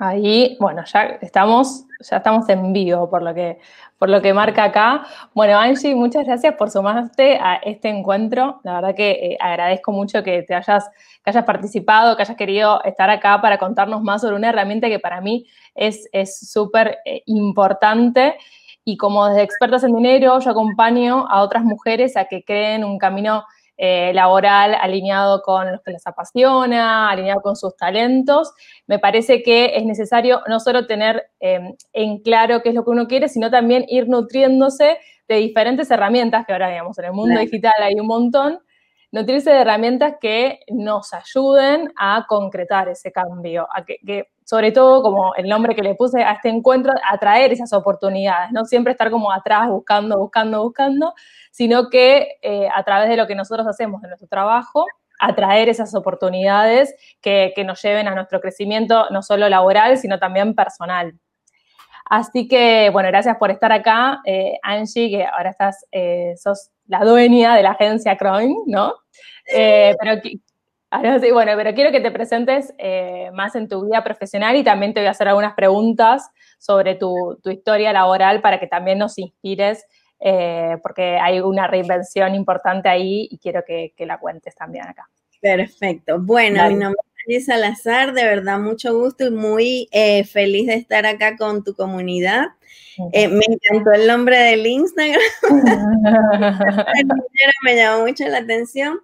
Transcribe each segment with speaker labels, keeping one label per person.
Speaker 1: Ahí, bueno, ya estamos, ya estamos en vivo por lo que, por lo que marca acá. Bueno, Angie, muchas gracias por sumarte a este encuentro. La verdad que eh, agradezco mucho que te hayas, que hayas participado, que hayas querido estar acá para contarnos más sobre una herramienta que para mí es súper eh, importante. Y como desde expertas en dinero, yo acompaño a otras mujeres a que creen un camino eh, laboral alineado con lo que les apasiona, alineado con sus talentos. Me parece que es necesario no solo tener em, en claro qué es lo que uno quiere, sino también ir nutriéndose de diferentes herramientas que ahora, digamos, en el mundo digital hay un montón, nutrirse de herramientas que nos ayuden a concretar ese cambio, a que, sobre todo, como el nombre que le puse a este encuentro, atraer esas oportunidades, no siempre estar como atrás buscando, buscando, buscando, sino que eh, a través de lo que nosotros hacemos en nuestro trabajo, atraer esas oportunidades que, nos lleven a nuestro crecimiento, no solo laboral, sino también personal. Así que, bueno, gracias por estar acá, eh, Angie, que ahora estás, eh, sos la dueña de la agencia Croin, ¿no? pero sí, bueno, pero quiero que te presentes más en tu vida profesional y también te voy a hacer algunas preguntas sobre tu, tu historia laboral para que también nos inspires eh, porque hay una reinvención importante ahí y quiero que, la cuentes también acá.
Speaker 2: Perfecto. Bueno, mi nombre Alice Salazar, de verdad mucho gusto y muy eh, feliz de estar acá con tu comunidad. Eh, me encantó el nombre del Instagram. me llamó mucho la atención.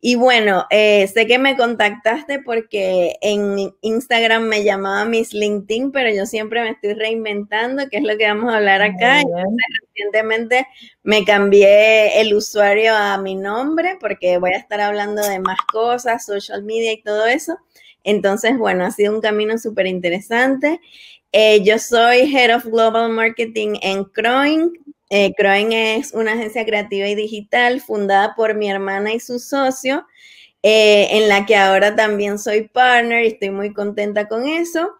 Speaker 2: Y bueno, eh, sé que me contactaste porque en Instagram me llamaba Miss LinkedIn, pero yo siempre me estoy reinventando, que es lo que vamos a hablar acá. recientemente me cambié el usuario a mi nombre porque voy a estar hablando de más cosas, social media y todo eso. Entonces, bueno, ha sido un camino súper interesante. Eh, yo soy Head of Global Marketing en Croin. Eh, es una agencia creativa y digital fundada por mi hermana y su socio, eh, en la que ahora también soy partner y estoy muy contenta con eso.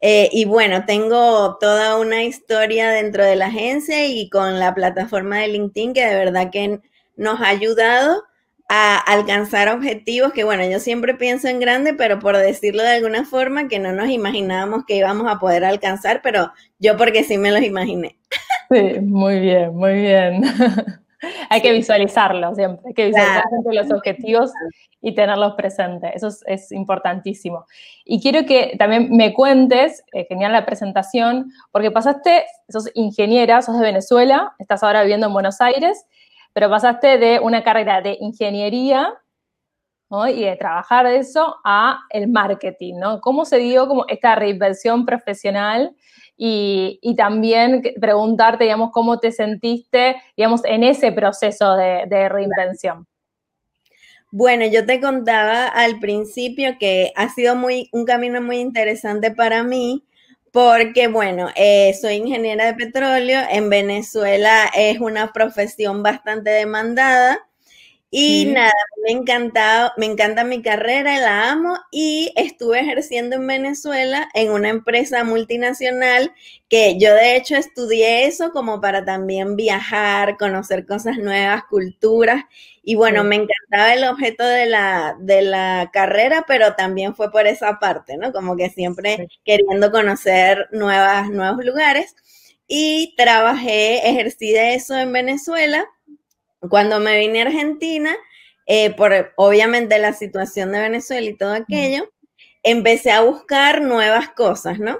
Speaker 2: Eh, y bueno, tengo toda una historia dentro de la agencia y con la plataforma de LinkedIn que de verdad que nos ha ayudado a alcanzar objetivos que, bueno, yo siempre pienso en grande, pero por decirlo de alguna forma, que no nos imaginábamos que íbamos a poder alcanzar, pero yo porque sí me los imaginé.
Speaker 1: Sí, muy bien, muy bien. hay que visualizarlo siempre, hay que visualizar los objetivos y tenerlos presentes. Eso es, importantísimo. Y quiero que también me cuentes, eh, genial la presentación, porque pasaste, sos ingeniera, sos de Venezuela, estás ahora viviendo en Buenos Aires, pero pasaste de una carrera de ingeniería y de trabajar de eso a el marketing, ¿no? ¿Cómo se dio como esta reinversión profesional y, también preguntarte, digamos, cómo te sentiste, digamos, en ese proceso de, reinvención.
Speaker 2: Bueno, yo te contaba al principio que ha sido muy, un camino muy interesante para mí, porque, bueno, eh, soy ingeniera de petróleo, en Venezuela es una profesión bastante demandada y nada, me encantado, me encanta mi carrera, la amo y estuve ejerciendo en Venezuela en una empresa multinacional que yo de hecho estudié eso como para también viajar, conocer cosas nuevas, culturas. Y bueno, me encantaba el objeto de la, de la carrera, pero también fue por esa parte, ¿no? Como que siempre queriendo conocer nuevas, nuevos lugares. Y trabajé, ejercí de eso en Venezuela cuando me vine a Argentina, eh, por obviamente la situación de Venezuela y todo aquello, empecé a buscar nuevas cosas, ¿no?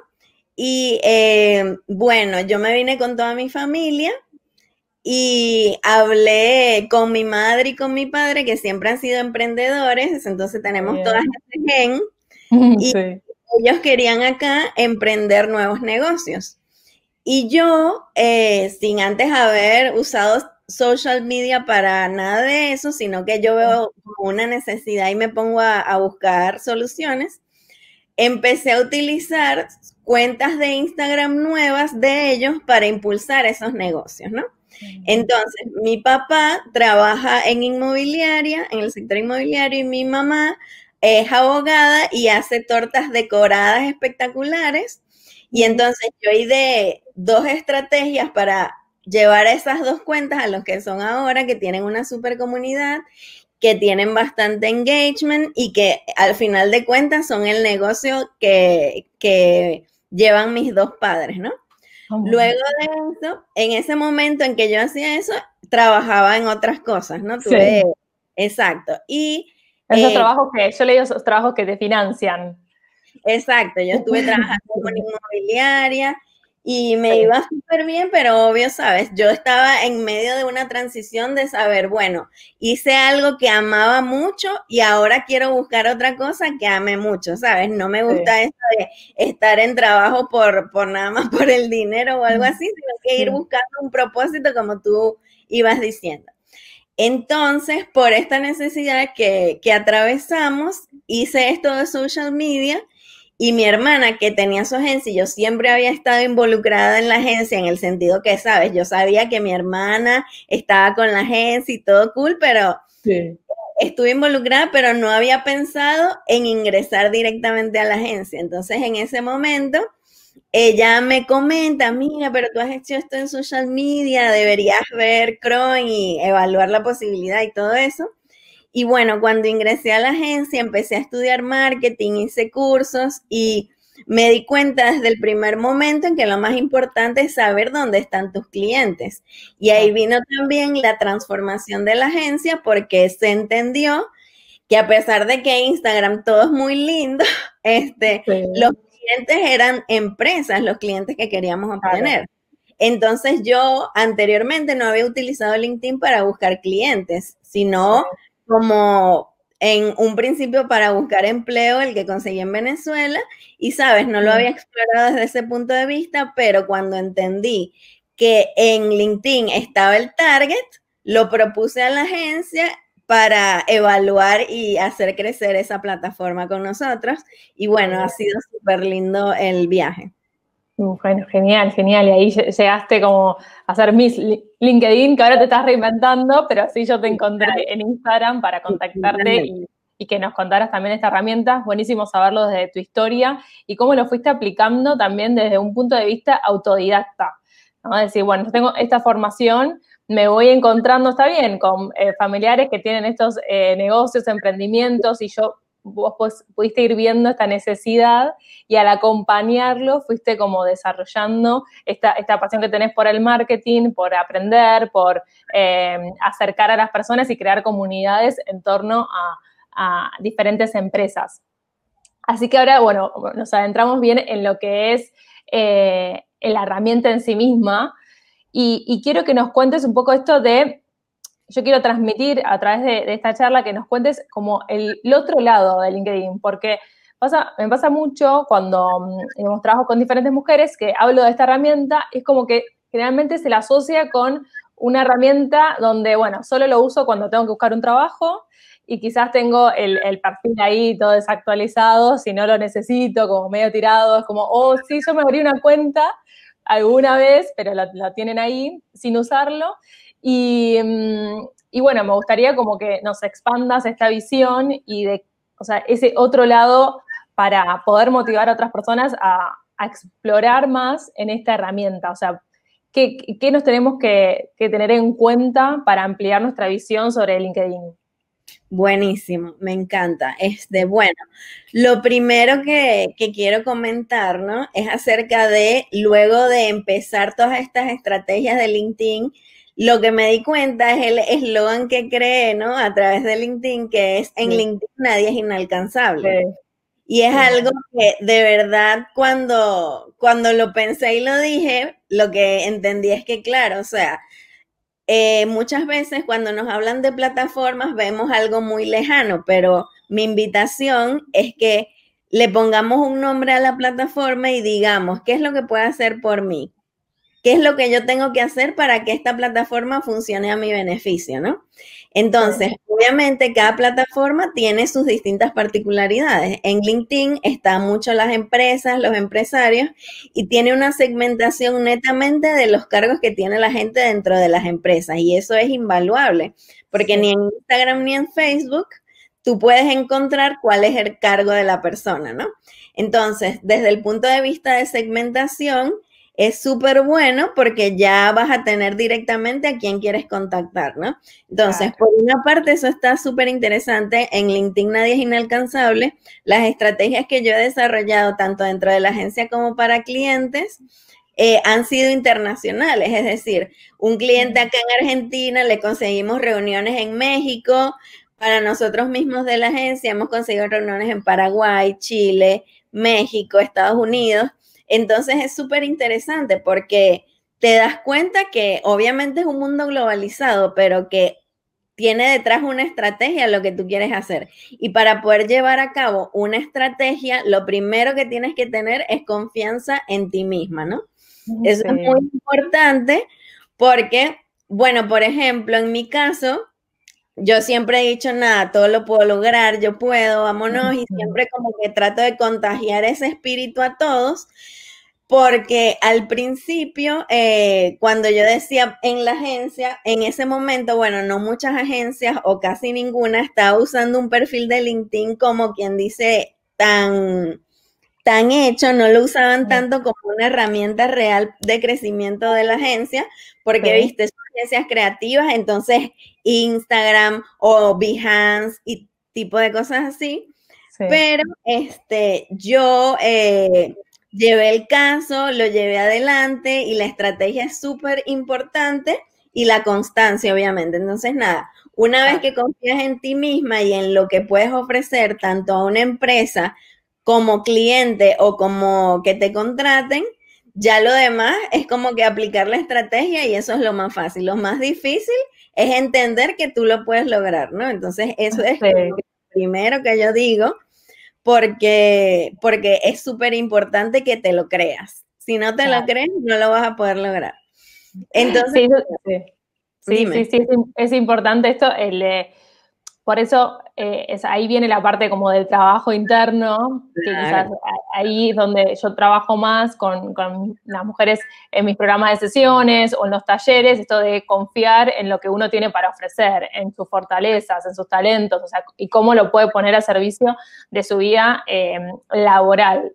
Speaker 2: Y eh, bueno, yo me vine con toda mi familia y hablé con mi madre y con mi padre, que siempre han sido emprendedores, entonces tenemos todas ese gen, y ellos querían acá emprender nuevos negocios. Y yo, eh, sin antes haber usado social media para nada de eso, sino que yo veo una necesidad y me pongo a, buscar soluciones. Empecé a utilizar cuentas de Instagram nuevas de ellos para impulsar esos negocios, ¿no? Entonces, mi papá trabaja en inmobiliaria, en el sector inmobiliario, y mi mamá es abogada y hace tortas decoradas espectaculares. Y entonces yo de dos estrategias para llevar esas dos cuentas a los que son ahora, que tienen una super comunidad que tienen bastante engagement y que al final de cuentas son el negocio que, que llevan mis dos padres, ¿no? Luego de eso, en ese momento en que yo hacía eso, trabajaba en otras cosas, ¿no? Tuve, Exacto. Y
Speaker 1: esos eh, trabajos que, yo leí esos trabajos que te financian.
Speaker 2: Exacto, yo estuve trabajando con inmobiliaria y me iba súper bien, pero obvio, sabes, yo estaba en medio de una transición de saber, bueno, hice algo que amaba mucho y ahora quiero buscar otra cosa que ame mucho, ¿sabes? No me gusta eso de estar en trabajo por, por nada más por el dinero o algo así, sino que ir buscando un propósito como tú ibas diciendo. Entonces, por esta necesidad que, que atravesamos, hice esto de social media y mi hermana que tenía su agencia, yo siempre había estado involucrada en la agencia en el sentido que, sabes, yo sabía que mi hermana estaba con la agencia y todo cool, pero estuve involucrada, pero no había pensado en ingresar directamente a la agencia. Entonces, en ese momento, ella me comenta, mira, pero tú has hecho esto en social media, deberías ver Chrome y evaluar la posibilidad y todo eso. Y bueno, cuando ingresé a la agencia, empecé a estudiar marketing, hice cursos y me di cuenta desde el primer momento en que lo más importante es saber dónde están tus clientes. Y ahí vino también la transformación de la agencia porque se entendió que a pesar de que Instagram todo es muy lindo, este, los clientes eran empresas, los clientes que queríamos obtener. Entonces yo anteriormente no había utilizado LinkedIn para buscar clientes, sino como en un principio para buscar empleo, el que conseguí en Venezuela, y sabes, no lo había explorado desde ese punto de vista, pero cuando entendí que en LinkedIn estaba el target, lo propuse a la agencia para evaluar y hacer crecer esa plataforma con nosotros. Y bueno, ha sido súper lindo el viaje.
Speaker 1: Bueno, genial, genial. Y ahí llegaste como a hacer mis LinkedIn, que ahora te estás reinventando, pero así yo te encontré en Instagram para contactarte y, que nos contaras también esta herramienta. Buenísimo saberlo desde tu historia y cómo lo fuiste aplicando también desde un punto de vista autodidacta. ¿no? decir, bueno, yo tengo esta formación, me voy encontrando, está bien, con eh, familiares que tienen estos eh, negocios, emprendimientos, y yo, vos pudiste ir viendo esta necesidad y al acompañarlo fuiste como desarrollando esta, esta pasión que tenés por el marketing, por aprender, por eh, acercar a las personas y crear comunidades en torno a, diferentes empresas. Así que ahora, bueno, nos adentramos bien en lo que es en la herramienta en sí misma, y, quiero que nos cuentes un poco esto de, yo quiero transmitir a través de, esta charla que nos cuentes como el, otro lado de LinkedIn, porque pasa, me pasa mucho cuando mm, trabajo con diferentes mujeres que hablo de esta herramienta, es como que generalmente se la asocia con una herramienta donde, bueno, solo lo uso cuando tengo que buscar un trabajo y quizás tengo el, el, perfil ahí todo desactualizado, si no lo necesito, como medio tirado, es como, oh, sí, yo me abrí una cuenta alguna vez, pero la, tienen ahí sin usarlo. Mm, y, bueno, me gustaría como que nos expandas esta visión y de, o sea, ese otro lado para poder motivar a otras personas a, explorar más en esta herramienta. O sea, ¿qué, nos tenemos que, que tener en cuenta para ampliar nuestra visión sobre LinkedIn?
Speaker 2: Buenísimo, me encanta. Este, bueno, lo primero que, quiero comentar, ¿no? Es acerca de, luego de empezar todas estas estrategias de LinkedIn, lo que me di cuenta es el eslogan que creé, ¿no? A través de LinkedIn, que es en LinkedIn nadie es inalcanzable. Y es algo que de verdad cuando, cuando lo pensé y lo dije, lo que entendí es que, claro, o sea, eh, muchas veces cuando nos hablan de plataformas vemos algo muy lejano, pero mi invitación es que le pongamos un nombre a la plataforma y digamos, ¿qué es lo que puede hacer por mí? ¿Qué es lo que yo tengo que hacer para que esta plataforma funcione a mi beneficio, no? Entonces, obviamente cada plataforma tiene sus distintas particularidades. En LinkedIn están mucho las empresas, los empresarios y tiene una segmentación netamente de los cargos que tiene la gente dentro de las empresas y eso es invaluable, porque ni en Instagram ni en Facebook tú puedes encontrar cuál es el cargo de la persona, ¿no? Entonces, desde el punto de vista de segmentación, es súper bueno porque ya vas a tener directamente a quien quieres contactar, ¿no? Entonces, por una parte, eso está súper interesante. En LinkedIn nadie es inalcanzable. Las estrategias que yo he desarrollado tanto dentro de la agencia como para clientes eh, han sido internacionales, es decir, un cliente acá en Argentina le conseguimos reuniones en México, para nosotros mismos de la agencia hemos conseguido reuniones en Paraguay, Chile, México, Estados Unidos. Entonces es súper interesante porque te das cuenta que obviamente es un mundo globalizado, pero que tiene detrás una estrategia lo que tú quieres hacer. Y para poder llevar a cabo una estrategia, lo primero que tienes que tener es confianza en ti misma, ¿no? Eso es muy importante porque, bueno, por ejemplo, en mi caso, yo siempre he dicho, nada, todo lo puedo lograr, yo puedo, vámonos, y siempre como que trato de contagiar ese espíritu a todos, porque al principio, eh, cuando yo decía en la agencia, en ese momento, bueno, no muchas agencias o casi ninguna estaba usando un perfil de LinkedIn como quien dice tan tan hecho, no lo usaban tanto como una herramienta real de crecimiento de la agencia, porque viste, son agencias creativas, entonces Instagram o Behance y tipo de cosas así. Pero este, yo eh, llevé el caso, lo llevé adelante y la estrategia es súper importante y la constancia, obviamente. Entonces, nada, una vez que confías en ti misma y en lo que puedes ofrecer tanto a una empresa como cliente o como que te contraten, ya lo demás es como que aplicar la estrategia y eso es lo más fácil. Lo más difícil es entender que tú lo puedes lograr, ¿no? Entonces, eso es lo primero que yo digo, porque, porque es súper importante que te lo creas. Si no te lo crees, no lo vas a poder lograr. Entonces,
Speaker 1: sí, sí, sí, es, importante esto, el, por eso eh, es, ahí viene la parte como del trabajo interno, que quizás ahí es donde yo trabajo más con, las mujeres en mis programas de sesiones o en los talleres, esto de confiar en lo que uno tiene para ofrecer, en sus fortalezas, en sus talentos, o sea, y cómo lo puede poner a servicio de su vida em, laboral.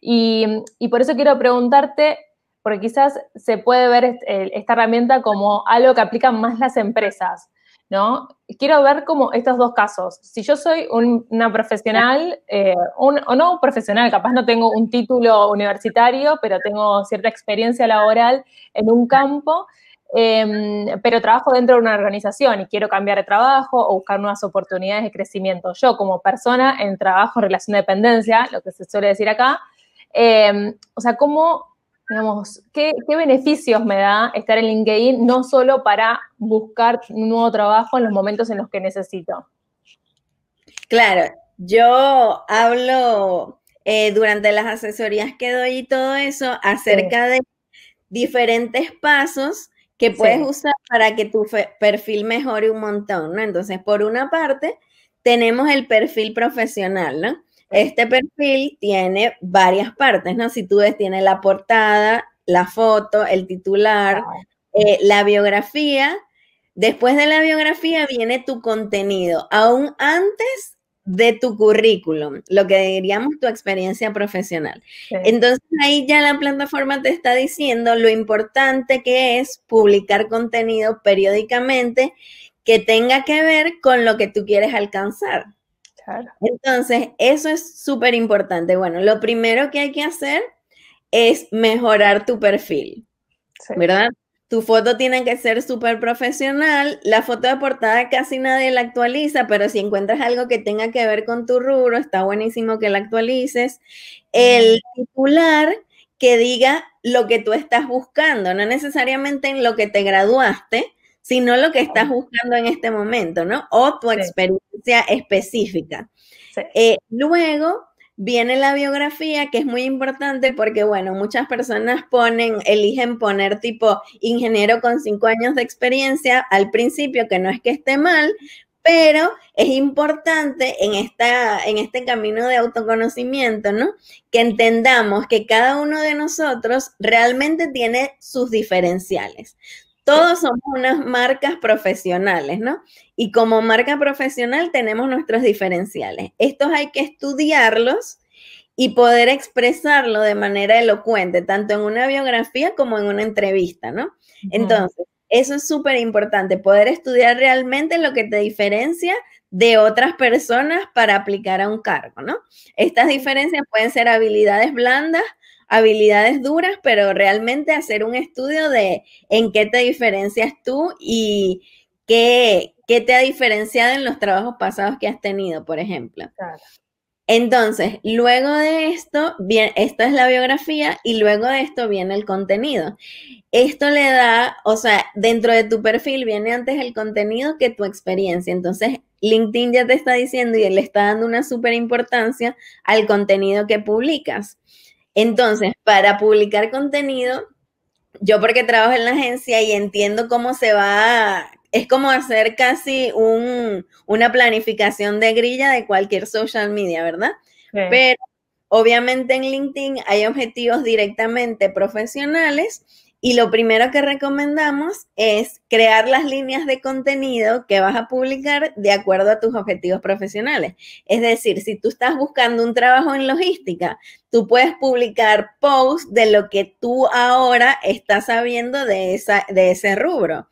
Speaker 1: Y, por eso quiero preguntarte, porque quizás se puede ver esta herramienta como algo que aplican más las empresas. ¿No? Quiero ver como estos dos casos. Si yo soy una profesional, eh, o no profesional, capaz no tengo un título universitario, pero tengo cierta experiencia laboral en un campo, em, pero trabajo dentro de una organización y quiero cambiar de trabajo o buscar nuevas oportunidades de crecimiento. Yo como persona en trabajo, relación de dependencia, lo que se suele decir acá, em, o sea, ¿cómo digamos, ¿qué, beneficios me da estar en LinkedIn no solo para buscar un nuevo trabajo en los momentos en los que necesito?
Speaker 2: Claro, yo hablo eh, durante las asesorías que doy y todo eso acerca de diferentes pasos que puedes usar para que tu perfil mejore un montón, ¿no? Entonces, por una parte, tenemos el perfil profesional, ¿no? Este perfil tiene varias partes, ¿no? Si tú ves, tiene la portada, la foto, el titular, eh, la biografía. Después de la biografía viene tu contenido, aún antes de tu currículum, lo que diríamos tu experiencia profesional. Entonces ahí ya la plataforma te está diciendo lo importante que es publicar contenido periódicamente que tenga que ver con lo que tú quieres alcanzar. Entonces, eso es súper importante. Bueno, lo primero que hay que hacer es mejorar tu perfil, ¿verdad? Tu foto tiene que ser súper profesional. La foto de portada casi nadie la actualiza, pero si encuentras algo que tenga que ver con tu rubro, está buenísimo que la actualices. El titular que diga lo que tú estás buscando, no necesariamente en lo que te graduaste, sino lo que estás buscando en este momento, ¿no? O tu experiencia específica. Eh, luego viene la biografía, que es muy importante porque, bueno, muchas personas ponen, eligen poner tipo ingeniero con cinco años de experiencia al principio, que no es que esté mal, pero es importante en, esta, en este camino de autoconocimiento, ¿no? Que entendamos que cada uno de nosotros realmente tiene sus diferenciales. Todos somos unas marcas profesionales, ¿no? Y como marca profesional tenemos nuestros diferenciales. Estos hay que estudiarlos y poder expresarlo de manera elocuente, tanto en una biografía como en una entrevista, ¿no? Entonces, eso es súper importante, poder estudiar realmente lo que te diferencia de otras personas para aplicar a un cargo, ¿no? Estas diferencias pueden ser habilidades blandas, habilidades duras, pero realmente hacer un estudio de en qué te diferencias tú y qué, qué te ha diferenciado en los trabajos pasados que has tenido, por ejemplo. Entonces, luego de esto, bien, esta es la biografía y luego de esto viene el contenido. Esto le da, o sea, dentro de tu perfil viene antes el contenido que tu experiencia. Entonces, LinkedIn ya te está diciendo y le está dando una súper importancia al contenido que publicas. Entonces, para publicar contenido, yo porque trabajo en la agencia y entiendo cómo se va, es como hacer casi un, una planificación de grilla de cualquier social media, ¿verdad? Pero obviamente en LinkedIn hay objetivos directamente profesionales y lo primero que recomendamos es crear las líneas de contenido que vas a publicar de acuerdo a tus objetivos profesionales. Es decir, si tú estás buscando un trabajo en logística, tú puedes publicar posts de lo que tú ahora estás sabiendo de, esa, de ese rubro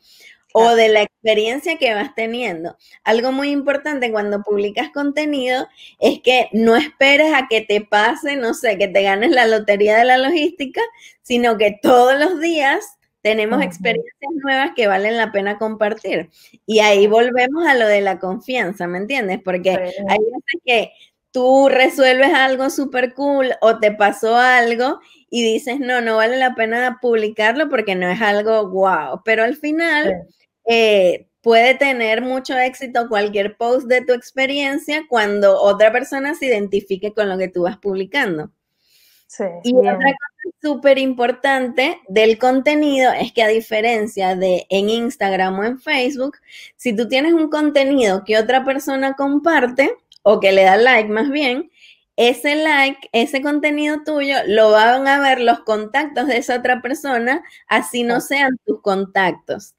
Speaker 2: o de la experiencia que vas teniendo. Algo muy importante cuando publicas contenido es que no esperes a que te pase, no sé, que te ganes la lotería de la logística, sino que todos los días tenemos experiencias nuevas que valen la pena compartir. Y ahí volvemos a lo de la confianza, ¿me entiendes? Porque hay veces que tú resuelves algo súper cool o te pasó algo y dices, no, no vale la pena publicarlo porque no es algo wow, pero al final eh, puede tener mucho éxito cualquier post de tu experiencia cuando otra persona se identifique con lo que tú vas publicando. Sí, y otra cosa súper importante del contenido es que a diferencia de en Instagram o en Facebook, si tú tienes un contenido que otra persona comparte o que le da like más bien, ese like, ese contenido tuyo, lo van a ver los contactos de esa otra persona, así no sean tus contactos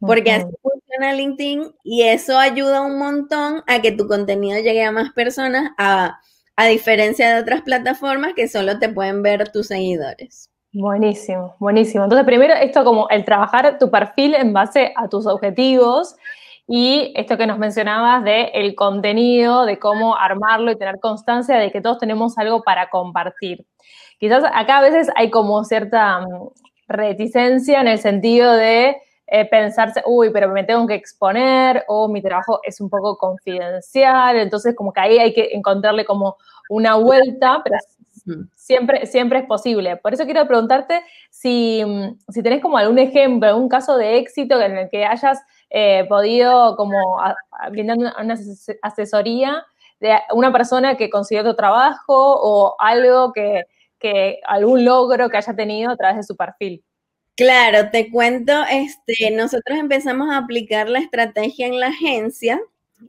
Speaker 2: porque así funciona LinkedIn y eso ayuda un montón a que tu contenido llegue a más personas, a, diferencia de otras plataformas que solo te pueden ver tus seguidores.
Speaker 1: Buenísimo, buenísimo. Entonces, primero, esto como el trabajar tu perfil en base a tus objetivos y esto que nos mencionabas de el contenido, de cómo armarlo y tener constancia de que todos tenemos algo para compartir. Quizás acá a veces hay como cierta mm, reticencia en el sentido de eh, pensarse, uy, pero me tengo que exponer o mi trabajo es un poco confidencial, entonces como que ahí hay que encontrarle como una vuelta, pero siempre, siempre es posible. Por eso quiero preguntarte si, si tenés como algún ejemplo, algún caso de éxito en el que hayas eh, podido como brindar una asesoría de una persona que consiguió tu trabajo o algo que, que algún logro que haya tenido a través de su perfil.
Speaker 2: Claro, te cuento, este, nosotros empezamos a aplicar la estrategia en la agencia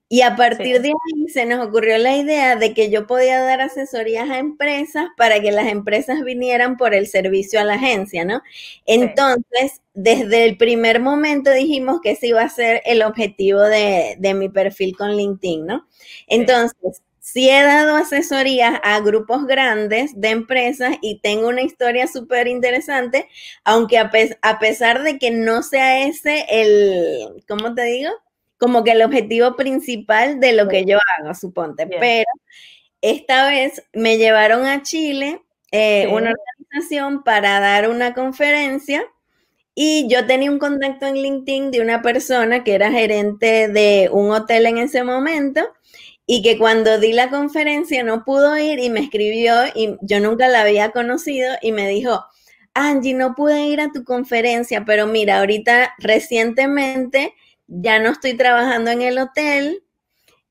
Speaker 2: y a partir de ahí se nos ocurrió la idea de que yo podía dar asesorías a empresas para que las empresas vinieran por el servicio a la agencia, ¿no? Entonces, desde el primer momento dijimos que ese iba a ser el objetivo de, de mi perfil con LinkedIn, ¿no? Entonces, Sí he dado asesorías a grupos grandes de empresas y tengo una historia súper interesante, aunque a, pesar de que no sea ese el, ¿cómo te digo? Como que el objetivo principal de lo que yo hago, suponte. Pero esta vez me llevaron a Chile, eh, una organización, para dar una conferencia. Y yo tenía un contacto en LinkedIn de una persona que era gerente de un hotel en ese momento y que cuando di la conferencia no pudo ir y me escribió y yo nunca la había conocido y me dijo, Angie, no pude ir a tu conferencia, pero mira, ahorita recientemente ya no estoy trabajando en el hotel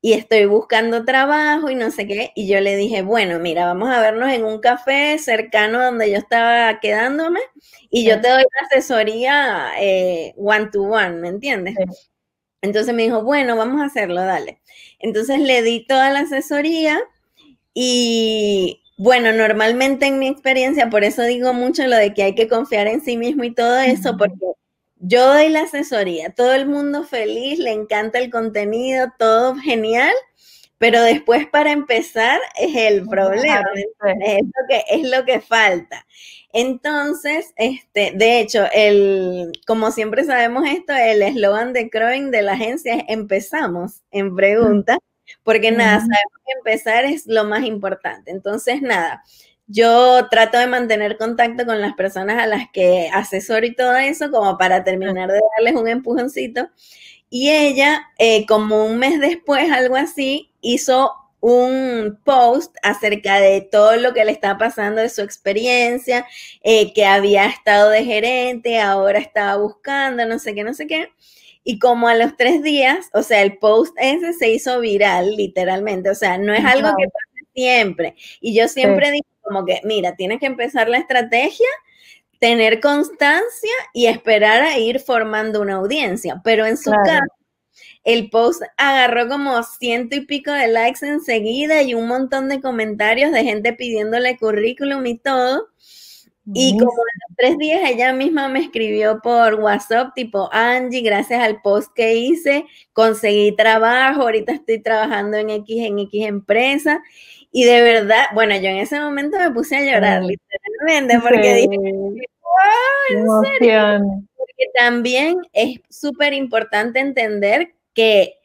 Speaker 2: y estoy buscando trabajo y no sé qué. Y yo le dije, bueno, mira, vamos a vernos en un café cercano donde yo estaba quedándome y yo te doy la asesoría eh, one to one, ¿me entiendes? Entonces me dijo, bueno, vamos a hacerlo, dale. Entonces le di toda la asesoría y bueno, normalmente en mi experiencia, por eso digo mucho lo de que hay que confiar en sí mismo y todo eso, porque yo doy la asesoría, todo el mundo feliz, le encanta el contenido, todo genial, pero después para empezar es el problema, es lo que, es lo que falta. Entonces, este, de hecho, el, como siempre sabemos esto, el eslogan de Croing de la agencia es empezamos en pregunta, porque nada, sabemos que empezar es lo más importante. Entonces, nada, yo trato de mantener contacto con las personas a las que asesoro y todo eso, como para terminar de darles un empujoncito. Y ella, eh, como un mes después, algo así, hizo un post acerca de todo lo que le está pasando de su experiencia, eh, que había estado de gerente, ahora estaba buscando, no sé qué, no sé qué. Y como a los tres días, o sea, el post ese se hizo viral, literalmente. O sea, no es algo que pasa siempre. Y yo siempre digo como que, mira, tienes que empezar la estrategia, tener constancia y esperar a ir formando una audiencia. Pero en su caso, el post agarró como ciento y pico de likes enseguida y un montón de comentarios de gente pidiéndole currículum y todo. Y como en los tres días ella misma me escribió por WhatsApp, tipo, Angie, gracias al post que hice, conseguí trabajo, ahorita estoy trabajando en X, en X empresa. Y de verdad, bueno, yo en ese momento me puse a llorar, literalmente, porque dije, wow, en serio. Porque también es súper importante entender que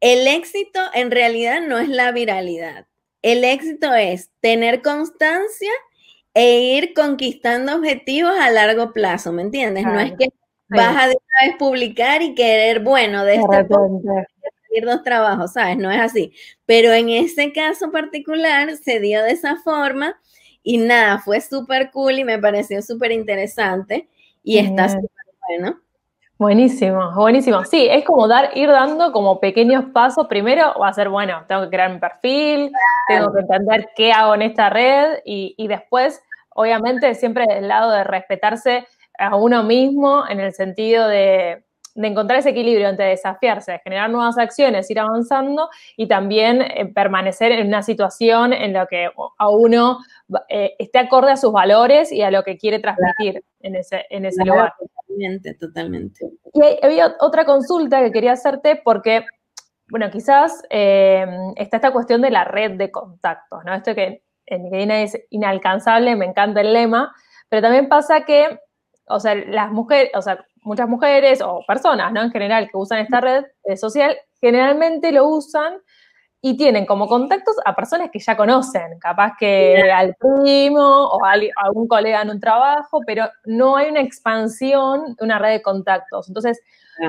Speaker 2: el éxito en realidad no es la viralidad. El éxito es tener constancia e ir conquistando objetivos a largo plazo, ¿me entiendes? No es que vas a de una vez publicar y querer, bueno, de este ir dos trabajos, ¿sabes? No es así. Pero en ese caso particular se dio de esa forma y nada, fue súper cool y me pareció súper interesante y está súper bueno.
Speaker 1: Buenísimo, buenísimo. Sí, es como dar, ir dando como pequeños pasos. Primero va a ser, bueno, tengo que crear mi perfil, tengo que entender qué hago en esta red y, y después, obviamente, siempre del lado de respetarse a uno mismo en el sentido de, de encontrar ese equilibrio entre desafiarse, generar nuevas acciones, ir avanzando y también eh, permanecer en una situación en la que a uno eh, esté acorde a sus valores y a lo que quiere transmitir en ese, en ese lugar.
Speaker 2: Totalmente, totalmente.
Speaker 1: Y había otra consulta que quería hacerte porque, bueno, quizás eh, está esta cuestión de la red de contactos, ¿no? Esto que en LinkedIn es inalcanzable, me encanta el lema, pero también pasa que, o sea, las mujeres, o sea, muchas mujeres o personas, ¿no? En general, que usan esta red social, generalmente lo usan y tienen como contactos a personas que ya conocen, capaz que al primo o a algún colega en un trabajo, pero no hay una expansión de una red de contactos. Entonces,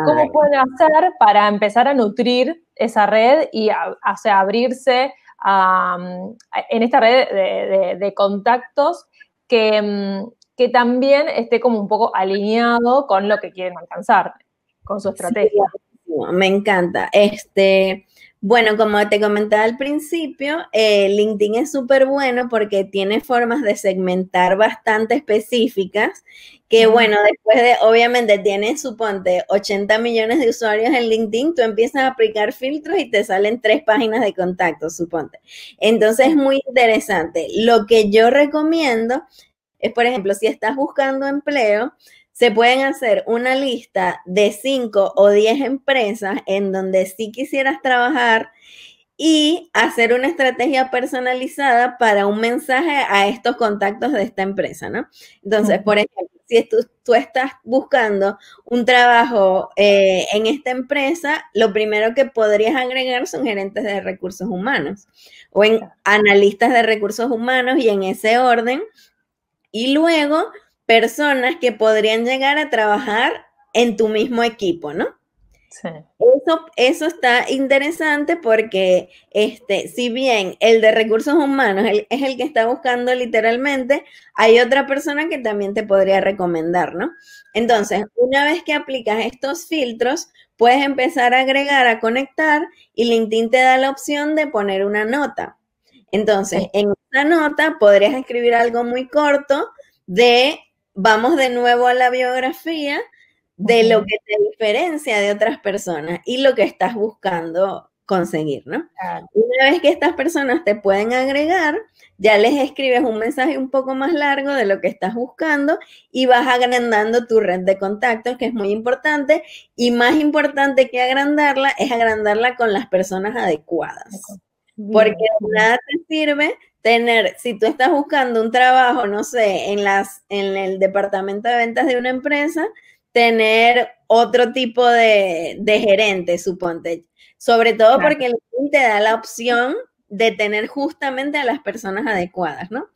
Speaker 1: ¿cómo pueden hacer para empezar a nutrir esa red y a, abrirse en esta red de, contactos que, mm, que también esté como un poco alineado con lo que quieren alcanzar, con su estrategia.
Speaker 2: me encanta. Este, bueno, como te comentaba al principio, eh, LinkedIn es súper bueno porque tiene formas de segmentar bastante específicas, que bueno, después de, obviamente tienes, suponte, 80 millones de usuarios en LinkedIn, tú empiezas a aplicar filtros y te salen tres páginas de contacto, suponte. Entonces es muy interesante. Lo que yo recomiendo es, por ejemplo, si estás buscando empleo, se pueden hacer una lista de 5 o 10 empresas en donde sí quisieras trabajar y hacer una estrategia personalizada para un mensaje a estos contactos de esta empresa, ¿no? Entonces, por ejemplo, si tú, estás buscando un trabajo eh, en esta empresa, lo primero que podrías agregar son gerentes de recursos humanos o en analistas de recursos humanos y en ese orden. Y luego personas que podrían llegar a trabajar en tu mismo equipo, ¿no? Sí. Eso, eso está interesante porque, este, si bien el de recursos humanos es el que está buscando literalmente, hay otra persona que también te podría recomendar, ¿no? Entonces, una vez que aplicas estos filtros, puedes empezar a agregar, a conectar y LinkedIn te da la opción de poner una nota. Entonces, en esa nota podrías escribir algo muy corto de vamos de nuevo a la biografía de lo que te diferencia de otras personas y lo que estás buscando conseguir, ¿no? Una vez que estas personas te pueden agregar, ya les escribes un mensaje un poco más largo de lo que estás buscando y vas agrandando tu red de contactos, que es muy importante, y más importante que agrandarla es agrandarla con las personas adecuadas. Porque nada te sirve tener, si tú estás buscando un trabajo, no sé, en, las, en el departamento de ventas de una empresa, tener otro tipo de, de gerente, suponte. Sobre todo porque el te da la opción de tener justamente a las personas adecuadas, ¿no?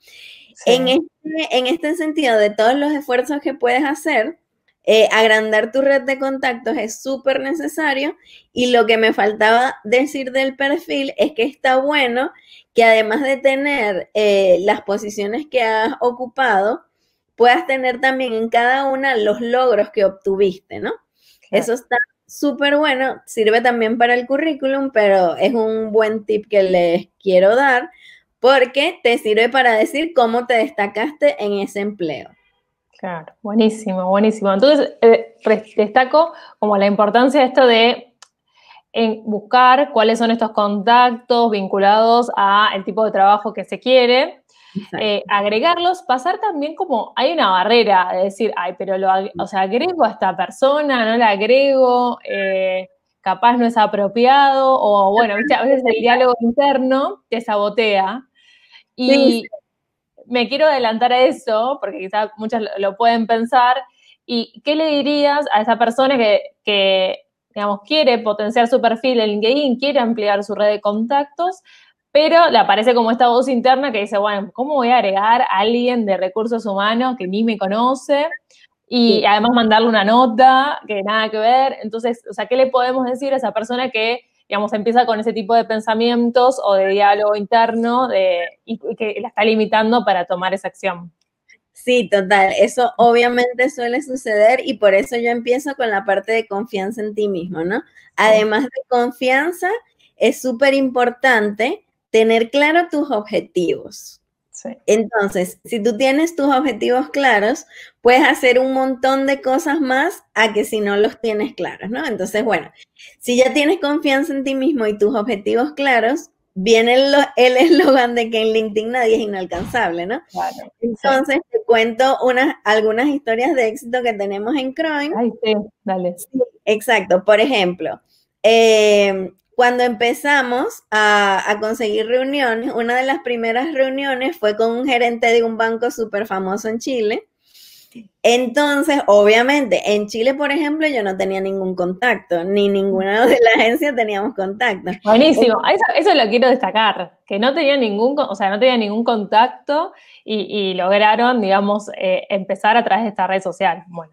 Speaker 2: En, este, en este sentido, de todos los esfuerzos que puedes hacer, eh, agrandar tu red de contactos es súper necesario y lo que me faltaba decir del perfil es que está bueno que además de tener eh, las posiciones que has ocupado, puedas tener también en cada una los logros que obtuviste, ¿no? Eso está súper bueno, sirve también para el currículum, pero es un buen tip que les quiero dar porque te sirve para decir cómo te destacaste en ese empleo.
Speaker 1: Claro, buenísimo, buenísimo. Entonces, eh, destaco como la importancia de esto de en buscar cuáles son estos contactos vinculados a el tipo de trabajo que se quiere, eh, agregarlos, pasar también como hay una barrera de decir, ay, pero lo o sea, agrego a esta persona, no la agrego, eh, capaz no es apropiado, o bueno, a veces el diálogo interno te sabotea. Y me quiero adelantar a eso, porque quizás muchas lo pueden pensar. ¿Y qué le dirías a esa persona que, que digamos, quiere potenciar su perfil en LinkedIn, quiere ampliar su red de contactos, pero le aparece como esta voz interna que dice, bueno, ¿cómo voy a agregar a alguien de recursos humanos que ni me conoce? Y además mandarle una nota que nada que ver. Entonces, o sea, ¿qué le podemos decir a esa persona que, digamos, empieza con ese tipo de pensamientos o de diálogo interno y que la está limitando para tomar esa acción?
Speaker 2: Sí, total. Eso obviamente suele suceder y por eso yo empiezo con la parte de confianza en ti mismo, ¿no? Además de confianza, es súper importante tener claro tus objetivos. Entonces, si tú tienes tus objetivos claros, puedes hacer un montón de cosas más a que si no los tienes claros, ¿no? Entonces, bueno, si ya tienes confianza en ti mismo y tus objetivos claros, viene el eslogan de que en LinkedIn nadie es inalcanzable, ¿no? Entonces, te cuento unas, algunas historias de éxito que tenemos en Croin.
Speaker 1: Ay, sí, dale.
Speaker 2: exacto. Por ejemplo, eh, cuando empezamos a, conseguir reuniones, una de las primeras reuniones fue con un gerente de un banco súper famoso en Chile. Entonces, obviamente, en Chile, por ejemplo, yo no tenía ningún contacto, ni ninguna de la agencia teníamos contacto.
Speaker 1: Buenísimo, eso, lo quiero destacar, que no tenía ningún, o sea, no tenía ningún contacto y, lograron, digamos, eh, empezar a través de esta red social. Bueno.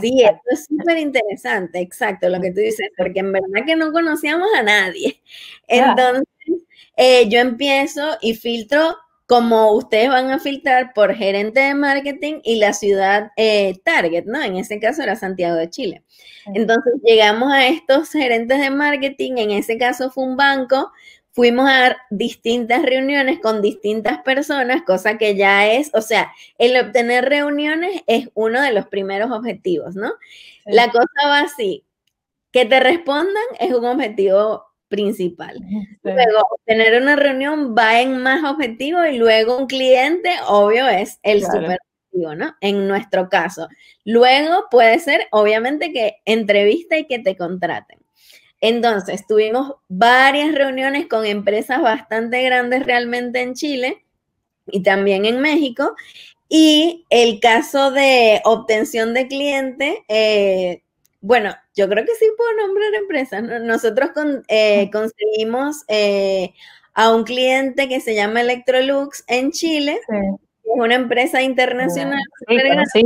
Speaker 2: Sí, esto es súper interesante, exacto, lo que tú dices, porque en verdad que no conocíamos a nadie. Entonces, eh, yo empiezo y filtro como ustedes van a filtrar por gerente de marketing y la ciudad eh, target, ¿no? En ese caso era Santiago de Chile. Entonces llegamos a estos gerentes de marketing, en ese caso fue un banco, fuimos a distintas reuniones con distintas personas, cosa que ya es, o sea, el obtener reuniones es uno de los primeros objetivos, ¿no? La cosa va así, que te respondan es un objetivo principal. Luego, obtener una reunión va en más objetivos y luego un cliente, obvio, es el super objetivo, ¿no? En nuestro caso. Luego puede ser, obviamente, que entrevista y que te contraten. Entonces, tuvimos varias reuniones con empresas bastante grandes realmente en Chile y también en México. Y el caso de obtención de cliente, eh, bueno, yo creo que sí puedo nombrar empresas. Nosotros eh, conseguimos eh, a un cliente que se llama Electrolux en Chile. Es una empresa internacional. Sí,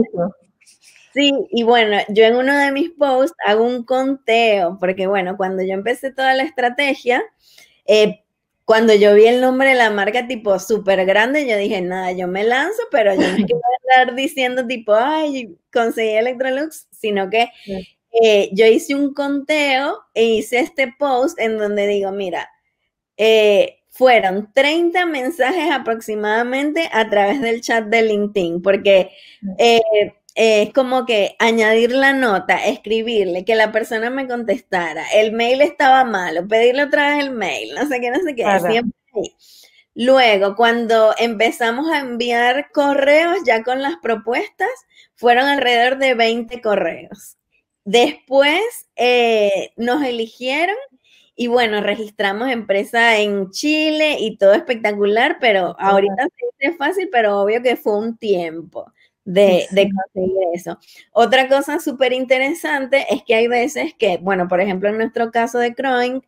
Speaker 2: y bueno, yo en uno de mis posts hago un conteo, porque bueno, cuando yo empecé toda la estrategia, eh, cuando yo vi el nombre de la marca tipo súper grande, yo dije, nada, yo me lanzo, pero yo no quiero estar diciendo tipo, ay, conseguí Electrolux, sino que eh, yo hice un conteo e hice este post en donde digo, mira, eh, fueron 30 mensajes aproximadamente a través del chat de LinkedIn, porque es como que añadir la nota, escribirle, que la persona me contestara, el mail estaba malo, pedirle otra vez el mail, no sé qué, no sé qué, siempre Luego, cuando empezamos a enviar correos ya con las propuestas, fueron alrededor de 20 correos. Después eh, nos eligieron Y bueno, registramos empresa en Chile y todo espectacular, pero ahorita es fácil, pero obvio que fue un tiempo de, conseguir eso. Otra cosa súper interesante es que hay veces que, bueno, por ejemplo, en nuestro caso de Croing,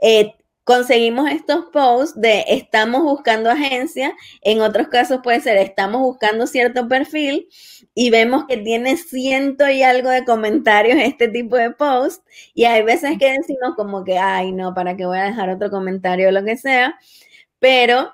Speaker 2: eh, conseguimos estos posts de estamos buscando agencia, en otros casos puede ser estamos buscando cierto perfil y vemos que tiene ciento y algo de comentarios este tipo de post y hay veces que decimos como que, ay, no, ¿para qué voy a dejar otro comentario o lo que sea? Pero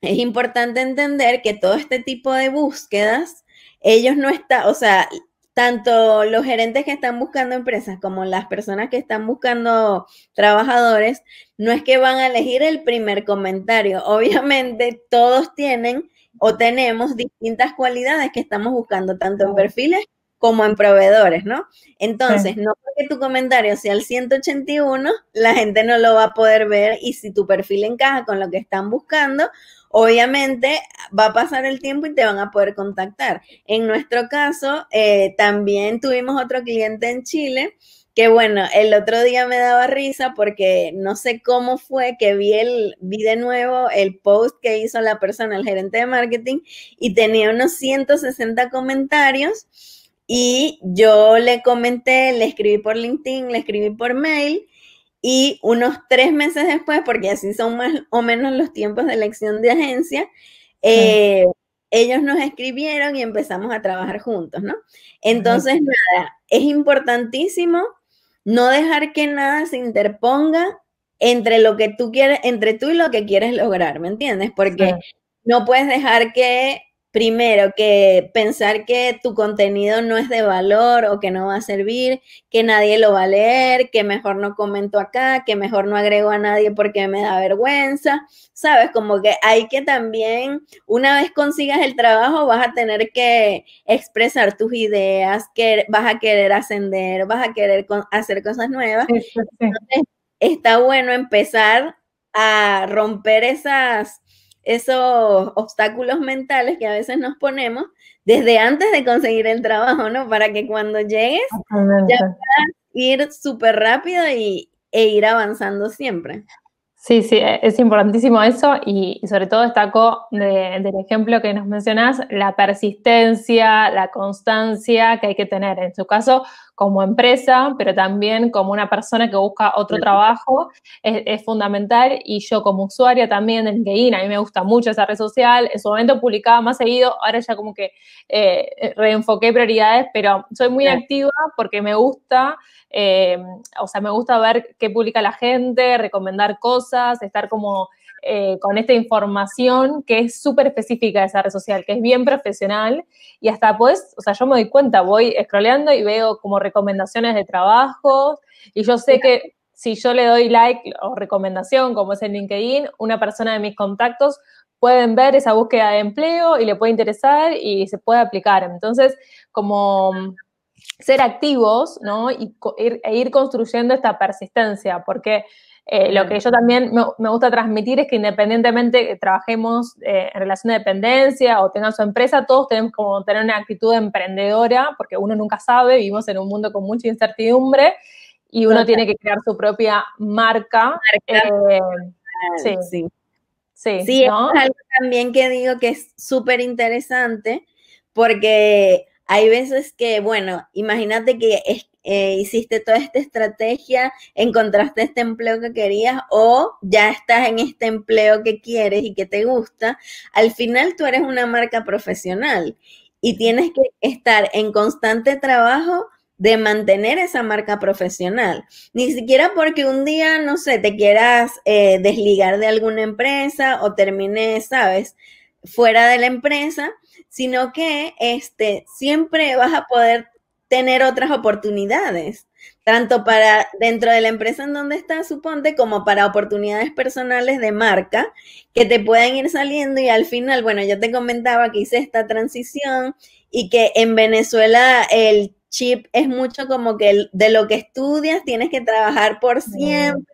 Speaker 2: es importante entender que todo este tipo de búsquedas, ellos no están, o sea, tanto los gerentes que están buscando empresas como las personas que están buscando trabajadores, no es que van a elegir el primer comentario. Obviamente todos tienen o tenemos distintas cualidades que estamos buscando, tanto en perfiles como en proveedores, ¿no? Entonces, no porque tu comentario sea el 181, la gente no lo va a poder ver y si tu perfil encaja con lo que están buscando, obviamente va a pasar el tiempo y te van a poder contactar. En nuestro caso, eh, también tuvimos otro cliente en Chile que bueno, el otro día me daba risa porque no sé cómo fue que vi el vi de nuevo el post que hizo la persona, el gerente de marketing y tenía unos 160 comentarios y yo le comenté, le escribí por LinkedIn, le escribí por mail y unos tres meses después, porque así son más o menos los tiempos de elección de agencia, eh, ellos nos escribieron y empezamos a trabajar juntos, ¿no? Entonces, nada, es importantísimo no dejar que nada se interponga entre lo que tú quieres, entre tú y lo que quieres lograr, ¿me entiendes? Porque no puedes dejar que primero, que pensar que tu contenido no es de valor o que no va a servir, que nadie lo va a leer, que mejor no comento acá, que mejor no agrego a nadie porque me da vergüenza, ¿sabes? Como que hay que también, una vez consigas el trabajo, vas a tener que expresar tus ideas, que vas a querer ascender, vas a querer hacer cosas nuevas. Entonces, está bueno empezar a romper esas esos obstáculos mentales que a veces nos ponemos desde antes de conseguir el trabajo, ¿no? Para que cuando llegues ya puedas ir súper rápido y, e ir avanzando siempre.
Speaker 1: Sí, sí, e, es importantísimo eso y, sobre todo destaco del ejemplo que nos mencionas, la persistencia, la constancia que hay que tener. En su caso, como empresa, pero también como una persona que busca otro trabajo, es, fundamental. Y yo como usuaria también de LinkedIn, a mí me gusta mucho esa red social. En su momento publicaba más seguido, ahora ya como que eh, reenfoqué prioridades, pero soy muy activa porque me gusta, eh, o sea, me gusta ver qué publica la gente, recomendar cosas, estar como eh, con esta información que es súper específica de esa red social, que es bien profesional y hasta pues, o sea, yo me doy cuenta, voy scrolleando y veo como recomendaciones de trabajo y yo sé que si yo le doy like o recomendación, como es en LinkedIn, una persona de mis contactos pueden ver esa búsqueda de empleo y le puede interesar y se puede aplicar. Entonces, como ser activos, ¿no? Y e ir construyendo esta persistencia, porque eh, lo que yo también me, gusta transmitir es que independientemente que trabajemos eh, en relación de dependencia o tengan su empresa, todos tenemos como tener una actitud emprendedora, porque uno nunca sabe, vivimos en un mundo con mucha incertidumbre y uno tiene que crear su propia marca.
Speaker 2: Eh, sí, sí. Sí, sí es algo también que digo que es súper interesante porque hay veces que, bueno, imagínate que es, eh, hiciste toda esta estrategia, encontraste este empleo que querías o ya estás en este empleo que quieres y que te gusta, al final tú eres una marca profesional y tienes que estar en constante trabajo de mantener esa marca profesional. Ni siquiera porque un día, no sé, te quieras eh, desligar de alguna empresa o termines, sabes, fuera de la empresa, sino que este, siempre vas a poder tener otras oportunidades, tanto para dentro de la empresa en donde estás, suponte, como para oportunidades personales de marca que te pueden ir saliendo y al final, bueno, yo te comentaba que hice esta transición y que en Venezuela el chip es mucho como que de lo que estudias tienes que trabajar por siempre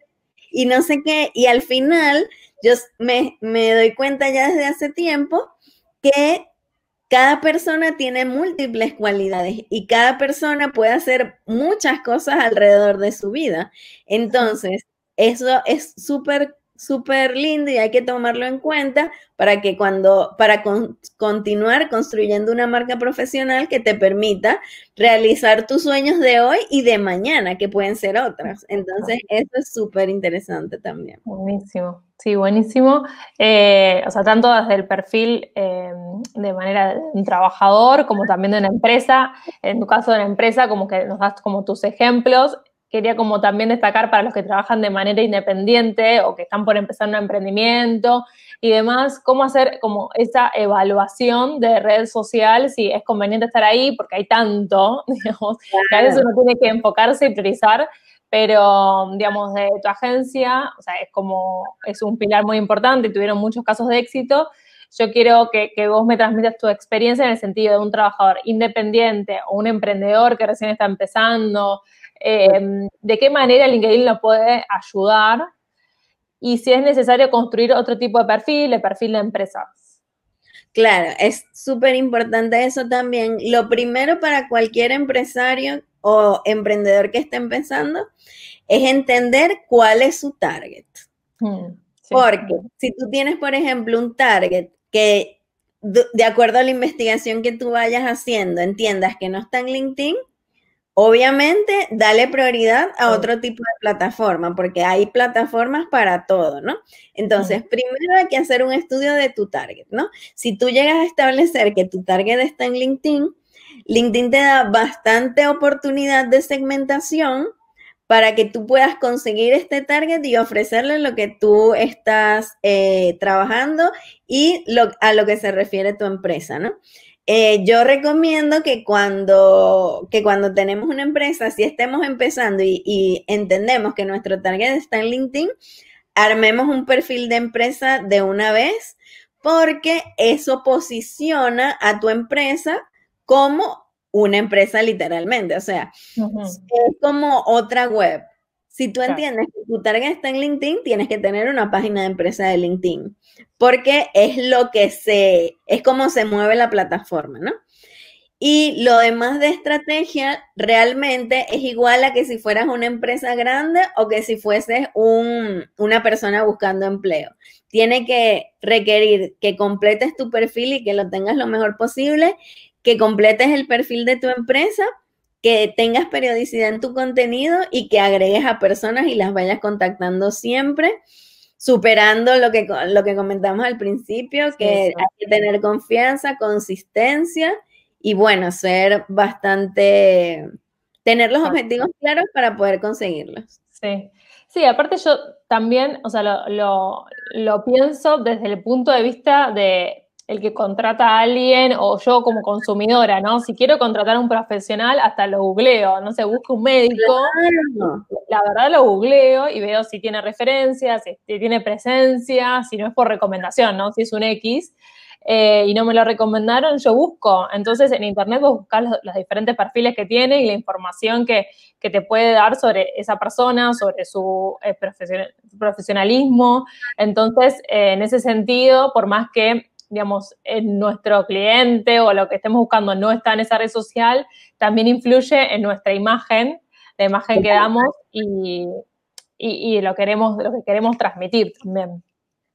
Speaker 2: y no sé qué, y al final yo me, me doy cuenta ya desde hace tiempo que cada persona tiene múltiples cualidades y cada persona puede hacer muchas cosas alrededor de su vida. Entonces, eso es súper súper lindo y hay que tomarlo en cuenta para que cuando, para continuar construyendo una marca profesional que te permita realizar tus sueños de hoy y de mañana, que pueden ser otras. Entonces, eso es súper interesante también.
Speaker 1: Buenísimo, sí, buenísimo. Eh, o sea, tanto desde el perfil eh, de manera de un trabajador como también de una empresa, en tu caso de una empresa, como que nos das como tus ejemplos quería como también destacar para los que trabajan de manera independiente o que están por empezar un emprendimiento y demás, cómo hacer como esa evaluación de red social, si es conveniente estar ahí, porque hay tanto, digamos, que a veces uno tiene que enfocarse y priorizar, pero, digamos, de tu agencia, o sea, es como, es un pilar muy importante y tuvieron muchos casos de éxito. Yo quiero que, que vos me transmitas tu experiencia en el sentido de un trabajador independiente o un emprendedor que recién está empezando, Em, de qué manera LinkedIn lo puede ayudar y si es necesario construir otro tipo de perfil, el perfil de empresas.
Speaker 2: Claro, es súper importante eso también. Lo primero para cualquier empresario o emprendedor que esté empezando es entender cuál es su target. Mm, Porque si tú tienes, por ejemplo, un target que de acuerdo a la investigación que tú vayas haciendo, entiendas que no está en LinkedIn, Obviamente, dale prioridad a otro tipo de plataforma, porque hay plataformas para todo, ¿no? Entonces, primero hay que hacer un estudio de tu target, ¿no? Si tú llegas a establecer que tu target está en LinkedIn, LinkedIn te da bastante oportunidad de segmentación para que tú puedas conseguir este target y ofrecerle lo que tú estás eh, trabajando y a lo que se refiere tu empresa, ¿no? Eh, yo recomiendo que cuando, que cuando tenemos una empresa, si estemos empezando y, entendemos que nuestro target está en LinkedIn, armemos un perfil de empresa de una vez, porque eso posiciona a tu empresa como una empresa literalmente. O sea, es como otra web. Si tú entiendes que tu target está en LinkedIn, tienes que tener una página de empresa de LinkedIn, porque es lo que se, es como se mueve la plataforma, ¿no? Y lo demás de estrategia realmente es igual a que si fueras una empresa grande o que si fueses una persona buscando empleo. Tiene que requerir que completes tu perfil y que lo tengas lo mejor posible, que completes el perfil de tu empresa que tengas periodicidad en tu contenido y que agregues a personas y las vayas contactando siempre, superando lo que, lo que comentamos al principio, que hay que tener confianza, consistencia y bueno, ser bastante, tener los objetivos claros para poder conseguirlos.
Speaker 1: Sí. Sí, aparte yo también, o sea, lo, lo pienso desde el punto de vista de el que contrata a alguien o yo como consumidora, ¿no? Si quiero contratar a un profesional, hasta lo googleo, no sé, busco un médico, la verdad lo googleo y veo si tiene referencias, si tiene presencia, si no es por recomendación, ¿no? Si es un X. Eh, y no me lo recomendaron, yo busco. Entonces en internet vos buscas los, diferentes perfiles que tiene y la información que, te puede dar sobre esa persona, sobre su eh, profesionalismo. Entonces, eh, en ese sentido, por más que digamos, en nuestro cliente o lo que estemos buscando no está en esa red social, también influye en nuestra imagen, la imagen que damos y, lo, queremos, lo que queremos transmitir también.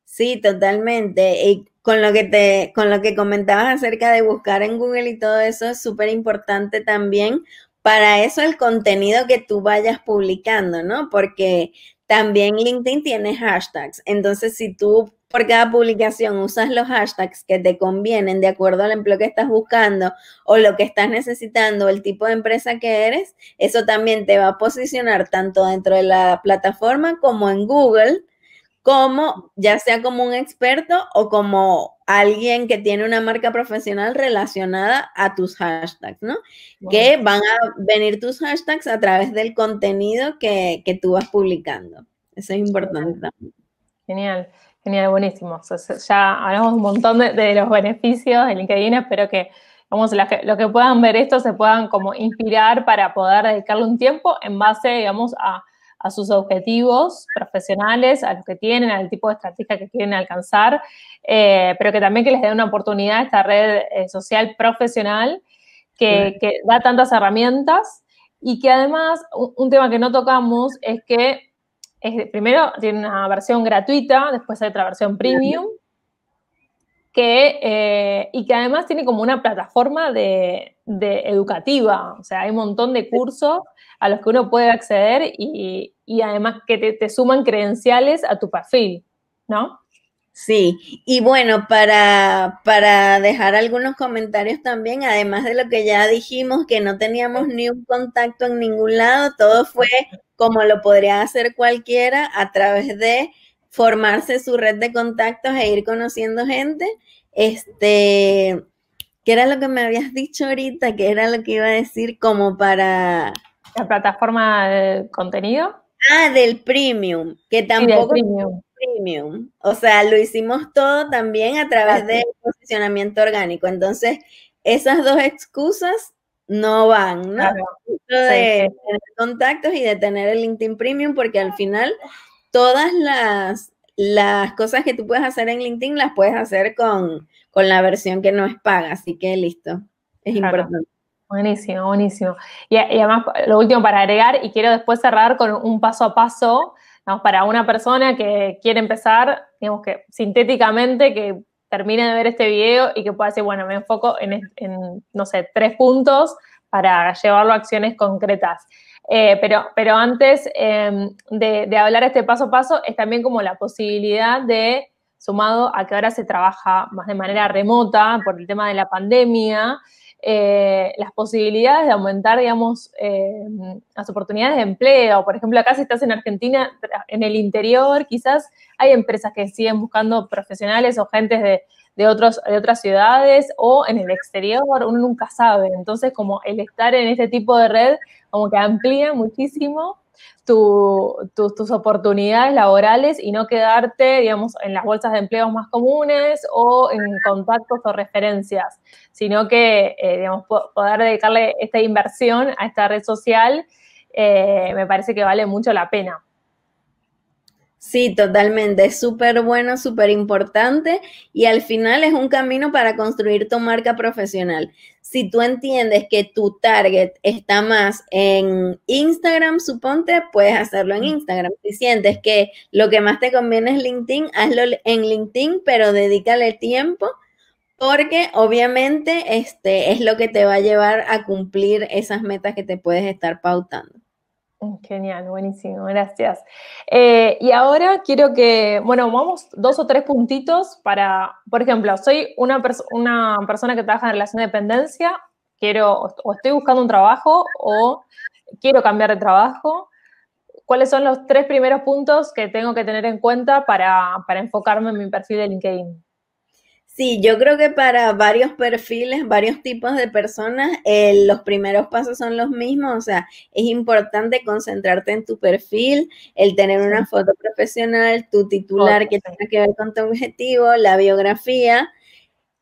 Speaker 2: Sí, totalmente. Y con lo que te, con lo que comentabas acerca de buscar en Google y todo eso es súper importante también. Para eso el contenido que tú vayas publicando, ¿no? Porque también LinkedIn tiene hashtags. Entonces, si tú por cada publicación usas los hashtags que te convienen de acuerdo al empleo que estás buscando o lo que estás necesitando, el tipo de empresa que eres, eso también te va a posicionar tanto dentro de la plataforma como en Google, como ya sea como un experto o como alguien que tiene una marca profesional relacionada a tus hashtags, ¿no? Que van a venir tus hashtags a través del contenido que, que tú vas publicando. Eso es importante también.
Speaker 1: Genial. Genial, buenísimo. ya hablamos un montón de, los beneficios de LinkedIn. Espero que, vamos, los que, que puedan ver esto se puedan como inspirar para poder dedicarle un tiempo en base, digamos, a, sus objetivos profesionales, a los que tienen, al tipo de estrategia que quieren alcanzar, eh, pero que también que les dé una oportunidad a esta red eh, social profesional que, que, da tantas herramientas y que además, un tema que no tocamos es que primero tiene una versión gratuita, después hay otra versión premium, que, eh, y que además tiene como una plataforma de, educativa, o sea, hay un montón de cursos a los que uno puede acceder y, además que te, suman credenciales a tu perfil, ¿no?
Speaker 2: Sí, y bueno, para, para dejar algunos comentarios también, además de lo que ya dijimos, que no teníamos ni un contacto en ningún lado, todo fue como lo podría hacer cualquiera a través de formarse su red de contactos e ir conociendo gente. Este, ¿qué era lo que me habías dicho ahorita? ¿Qué era lo que iba a decir como para...
Speaker 1: La plataforma de contenido.
Speaker 2: Ah, del premium, que tampoco
Speaker 1: premium.
Speaker 2: Premium. O sea, lo hicimos todo también a través del posicionamiento orgánico. Entonces, esas dos excusas no van, ¿no? De tener contactos y de tener el LinkedIn Premium, porque al final todas las, las cosas que tú puedes hacer en LinkedIn las puedes hacer con, la versión que no es paga, así que listo, es importante.
Speaker 1: Buenísimo, buenísimo. Y, además, lo último para agregar, y quiero después cerrar con un paso a paso, para una persona que quiere empezar, digamos que sintéticamente, que termine de ver este video y que pueda decir, bueno, me enfoco en, en no sé, tres puntos para llevarlo a acciones concretas. Eh, pero, pero antes em, de, hablar este paso a paso, es también como la posibilidad de, sumado a que ahora se trabaja más de manera remota por el tema de la pandemia, eh, las posibilidades de aumentar, digamos, em, las oportunidades de empleo. Por ejemplo, acá si estás en Argentina, en el interior, quizás hay empresas que siguen buscando profesionales o gentes de, de, otros, de otras ciudades o en el exterior, uno nunca sabe. Entonces, como el estar en este tipo de red como que amplía muchísimo tus oportunidades laborales y no quedarte, digamos, en las bolsas de empleo más comunes o en contactos o referencias, sino que, eh, digamos, poder dedicarle esta inversión a esta red social eh, me parece que vale mucho la pena.
Speaker 2: Sí, totalmente. Es súper bueno, súper importante y al final es un camino para construir tu marca profesional. Si tú entiendes que tu target está más en Instagram, suponte, puedes hacerlo en Instagram. Si sientes que lo que más te conviene es LinkedIn, hazlo en LinkedIn, pero dedícale tiempo porque obviamente este es lo que te va a llevar a cumplir esas metas que te puedes estar pautando.
Speaker 1: Genial, buenísimo, gracias. Eh, y ahora quiero que, bueno, vamos dos o tres puntitos para, por ejemplo, soy una, una persona que trabaja en relación de dependencia, quiero, o estoy buscando un trabajo o quiero cambiar de trabajo. ¿Cuáles son los tres primeros puntos que tengo que tener en cuenta para, para enfocarme en mi perfil de LinkedIn?
Speaker 2: Sí, yo creo que para varios perfiles, varios tipos de personas, eh, los primeros pasos son los mismos. O sea, es importante concentrarte en tu perfil, el tener una foto profesional, tu titular que tenga que ver con tu objetivo, la biografía,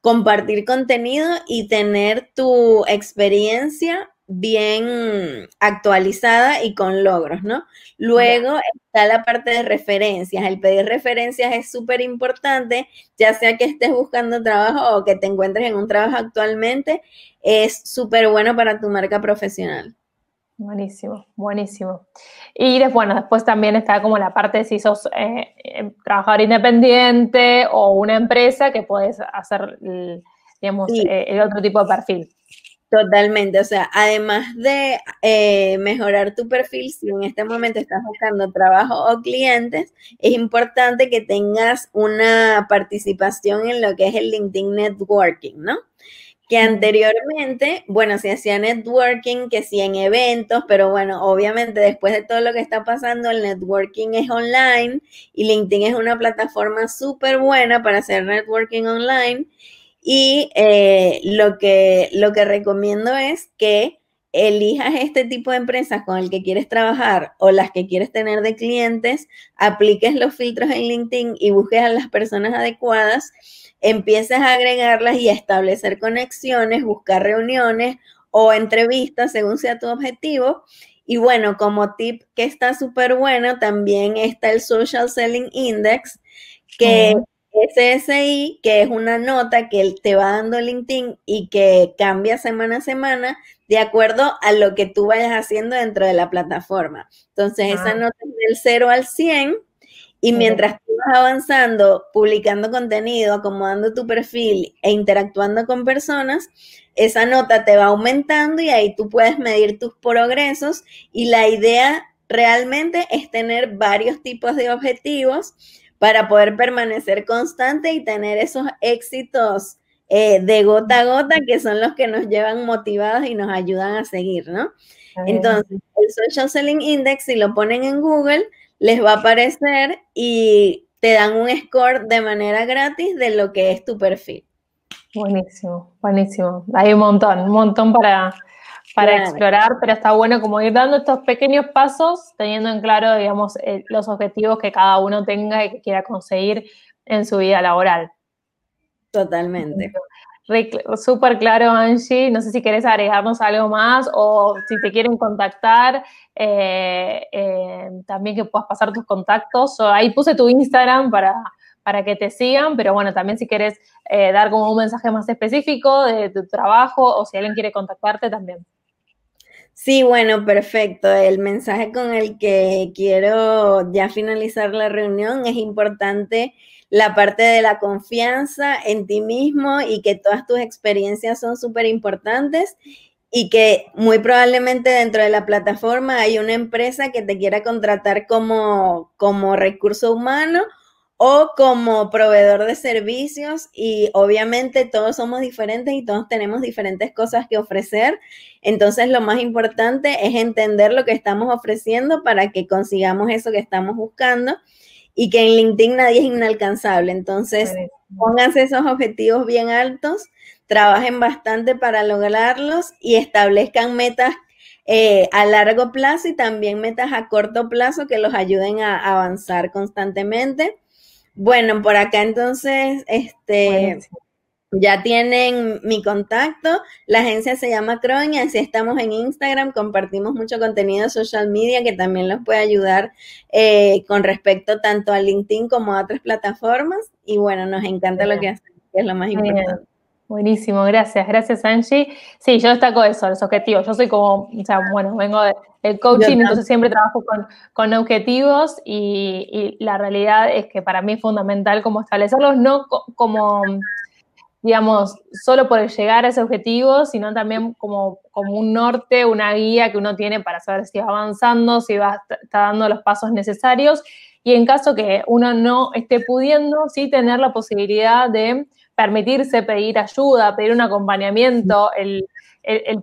Speaker 2: compartir contenido y tener tu experiencia bien actualizada y con logros, ¿no? Luego está la parte de referencias. El pedir referencias es súper importante, ya sea que estés buscando trabajo o que te encuentres en un trabajo actualmente, es súper bueno para tu marca profesional.
Speaker 1: Buenísimo, buenísimo. Y después, bueno, después también está como la parte de si sos eh, eh, trabajador independiente o una empresa que puedes hacer, digamos, eh, el otro tipo de perfil.
Speaker 2: Totalmente, o sea, además de eh, mejorar tu perfil, si en este momento estás buscando trabajo o clientes, es importante que tengas una participación en lo que es el LinkedIn Networking, ¿no? Que anteriormente, bueno, se hacía networking, que sí en eventos, pero bueno, obviamente después de todo lo que está pasando, el networking es online y LinkedIn es una plataforma súper buena para hacer networking online. Y eh, lo, que, lo que recomiendo es que elijas este tipo de empresas con el que quieres trabajar o las que quieres tener de clientes, apliques los filtros en LinkedIn y busques a las personas adecuadas, empieces a agregarlas y a establecer conexiones, buscar reuniones o entrevistas según sea tu objetivo. Y bueno, como tip que está súper bueno, también está el Social Selling Index, que SSI, que es una nota que te va dando LinkedIn y que cambia semana a semana de acuerdo a lo que tú vayas haciendo dentro de la plataforma. Entonces, esa ah. nota es del 0 al 100 y mientras tú vas avanzando, publicando contenido, acomodando tu perfil e interactuando con personas, esa nota te va aumentando y ahí tú puedes medir tus progresos y la idea realmente es tener varios tipos de objetivos para poder permanecer constante y tener esos éxitos eh, de gota a gota que son los que nos llevan motivados y nos ayudan a seguir, ¿no? Entonces, el Social Selling Index, si lo ponen en Google, les va a aparecer y te dan un score de manera gratis de lo que es tu perfil.
Speaker 1: Buenísimo, buenísimo. Hay un montón, un montón para, para explorar, pero está bueno como ir dando estos pequeños pasos, teniendo en claro, digamos, eh, los objetivos que cada uno tenga y que quiera conseguir en su vida laboral.
Speaker 2: Totalmente.
Speaker 1: Súper claro, Angie. No sé si querés agregarnos algo más o si te quieren contactar, eh, eh, también que puedas pasar tus contactos. ahí puse tu Instagram para, para que te sigan, pero bueno, también si quieres eh, dar como un mensaje más específico de tu trabajo o si alguien quiere contactarte también.
Speaker 2: Sí, bueno, perfecto. El mensaje con el que quiero ya finalizar la reunión es importante la parte de la confianza en ti mismo y que todas tus experiencias son súper importantes y que muy probablemente dentro de la plataforma hay una empresa que te quiera contratar como, como recurso humano o como proveedor de servicios y obviamente todos somos diferentes y todos tenemos diferentes cosas que ofrecer. Entonces lo más importante es entender lo que estamos ofreciendo para que consigamos eso que estamos buscando y que en LinkedIn nadie es inalcanzable. Entonces, pónganse esos objetivos bien altos, trabajen bastante para lograrlos y establezcan metas eh, a largo plazo y también metas a corto plazo que los ayuden a avanzar constantemente. Bueno, por acá entonces, este, ya tienen mi contacto. La agencia se llama Crown y así estamos en Instagram. Compartimos mucho contenido social media que también los puede ayudar eh, con respecto tanto a LinkedIn como a otras plataformas. Y bueno, nos encanta lo que hacen, que es lo más importante.
Speaker 1: Buenísimo, gracias, gracias Angie. Sí, yo destaco eso, los objetivos. Yo soy como, o sea, bueno, vengo del coaching, entonces siempre trabajo con, objetivos y, y, la realidad es que para mí es fundamental como establecerlos, no como digamos, solo por llegar a ese objetivo, sino también como, como un norte, una guía que uno tiene para saber si va avanzando, si va, está dando los pasos necesarios. Y en caso que uno no esté pudiendo, sí tener la posibilidad de permitirse pedir ayuda, pedir un acompañamiento, el,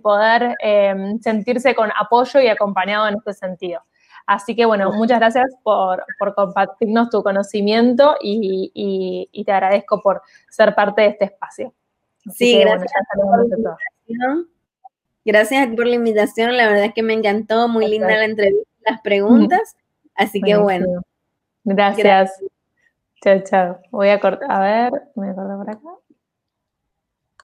Speaker 1: poder eh, sentirse con apoyo y acompañado en este sentido. Así que bueno, muchas gracias por, compartirnos tu conocimiento y, te agradezco por ser parte de este espacio.
Speaker 2: sí, gracias. por la invitación. Gracias por la invitación, la verdad es que me encantó, muy linda la entrevista, las preguntas, así que bueno.
Speaker 1: Gracias. Chao, chao. Voy a cortar, a ver, me acuerdo por acá.